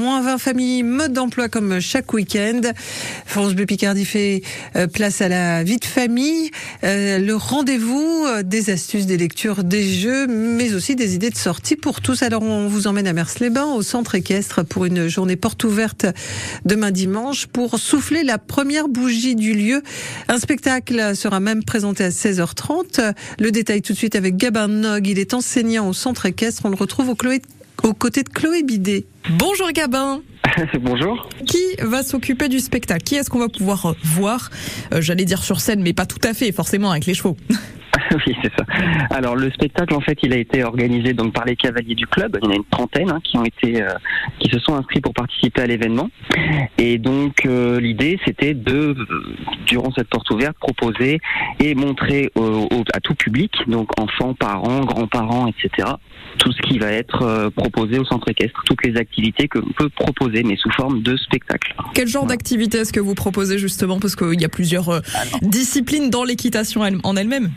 Moins 20 familles, mode d'emploi comme chaque week-end. France Bleu Picardie fait euh, place à la vie de famille, euh, le rendez-vous euh, des astuces, des lectures, des jeux, mais aussi des idées de sortie pour tous. Alors on vous emmène à Mers-les-Bains, au centre équestre, pour une journée porte ouverte demain dimanche, pour souffler la première bougie du lieu. Un spectacle sera même présenté à 16h30. Le détail tout de suite avec Gabin Nog, il est enseignant au centre équestre. On le retrouve au Chloé aux côtés de Chloé Bidet. Bonjour Gabin. Bonjour. Qui va s'occuper du spectacle? Qui est-ce qu'on va pouvoir euh, voir? Euh, J'allais dire sur scène, mais pas tout à fait, forcément avec les chevaux. oui, c'est ça. Alors le spectacle, en fait, il a été organisé donc par les cavaliers du club. Il y en a une trentaine hein, qui ont été, euh, qui se sont inscrits pour participer à l'événement. Et donc l'idée, c'était de, durant cette porte ouverte, proposer et montrer à tout public, donc enfants, parents, grands-parents, etc., tout ce qui va être euh, proposé au centre équestre, toutes les activités que l'on peut proposer, mais sous forme de spectacle. Quel genre d'activité est-ce que vous proposez justement? Parce qu'il y a plusieurs euh, disciplines dans l'équitation en elle-même.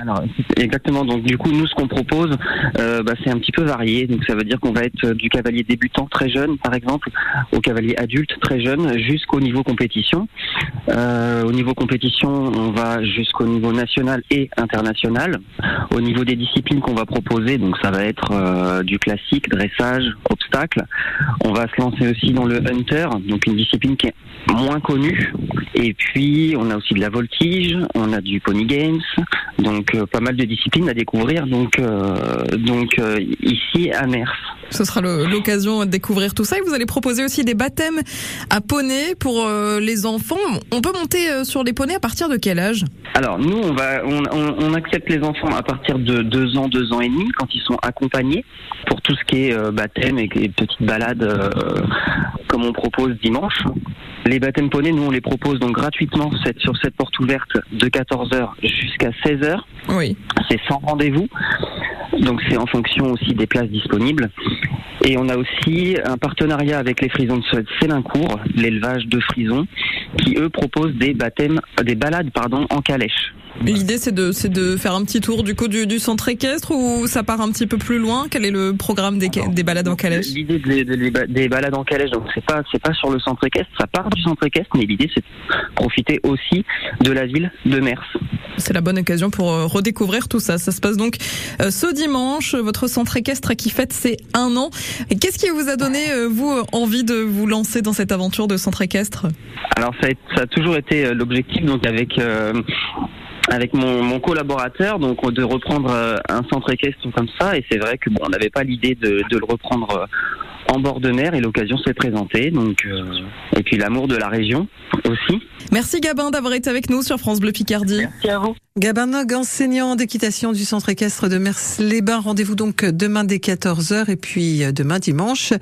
Alors exactement. Donc du coup, nous ce qu'on propose, euh, bah, c'est un petit peu varié. Donc ça veut dire qu'on va être du cavalier débutant très jeune, par exemple, au cavalier adulte très jeune, jusqu'au niveau compétition. au niveau compétition, on va jusqu'au niveau national et international. Au niveau des disciplines qu'on va proposer, donc ça va être euh, du classique, dressage, obstacle. On va se lancer aussi dans le hunter, donc une discipline qui est moins connue. Et puis on a aussi de la voltige, on a du pony games, donc euh, pas mal de disciplines à découvrir. Donc euh, donc ici à Mers. Ce sera l'occasion de découvrir tout ça. Et vous allez proposer aussi des baptêmes à poney pour les enfants. On peut monter sur les poneys à partir de quel âge? Alors nous, on va, on, on, accepte les enfants à partir de 2 ans, 2 ans et demi, quand ils sont accompagnés pour tout ce qui est euh, baptême et, petites balades euh, comme on propose dimanche. Les baptêmes poney, nous on les propose donc gratuitement sur cette porte ouverte de 14h jusqu'à 16h. Oui. C'est sans rendez-vous. Donc c'est en fonction aussi des places disponibles. Et on a aussi un partenariat avec les frisons de Sélincourt, l'élevage de frisons, qui eux proposent des baptêmes, des balades pardon, en calèche. L'idée, c'est de, c'est de faire un petit tour du coup du, centre équestre ou ça part un petit peu plus loin? Quel est le programme des, des balades en calèche? L'idée des, balades en calèche, donc c'est pas, c'est pas sur le centre équestre, ça part du centre équestre, mais l'idée, c'est de profiter aussi de la ville de Mers. C'est la bonne occasion pour euh, redécouvrir tout ça. Ça se passe donc euh, ce dimanche, votre centre équestre qui fête ses un an. Qu'est-ce qui vous a donné, euh, vous, envie de vous lancer dans cette aventure de centre équestre? Alors, ça a, toujours été l'objectif, donc avec avec mon, collaborateur, donc de reprendre euh, un centre équestre comme ça. Et c'est vrai que bon, on n'avait pas l'idée de, le reprendre euh, en bord de mer et l'occasion s'est présentée. Donc euh, et puis l'amour de la région aussi. Merci Gabin d'avoir été avec nous sur France Bleu Picardie. Merci à vous. Gabin Nog, enseignant d'équitation du centre équestre de Mers-les-Bains. Rendez-vous donc demain dès 14h et puis demain dimanche.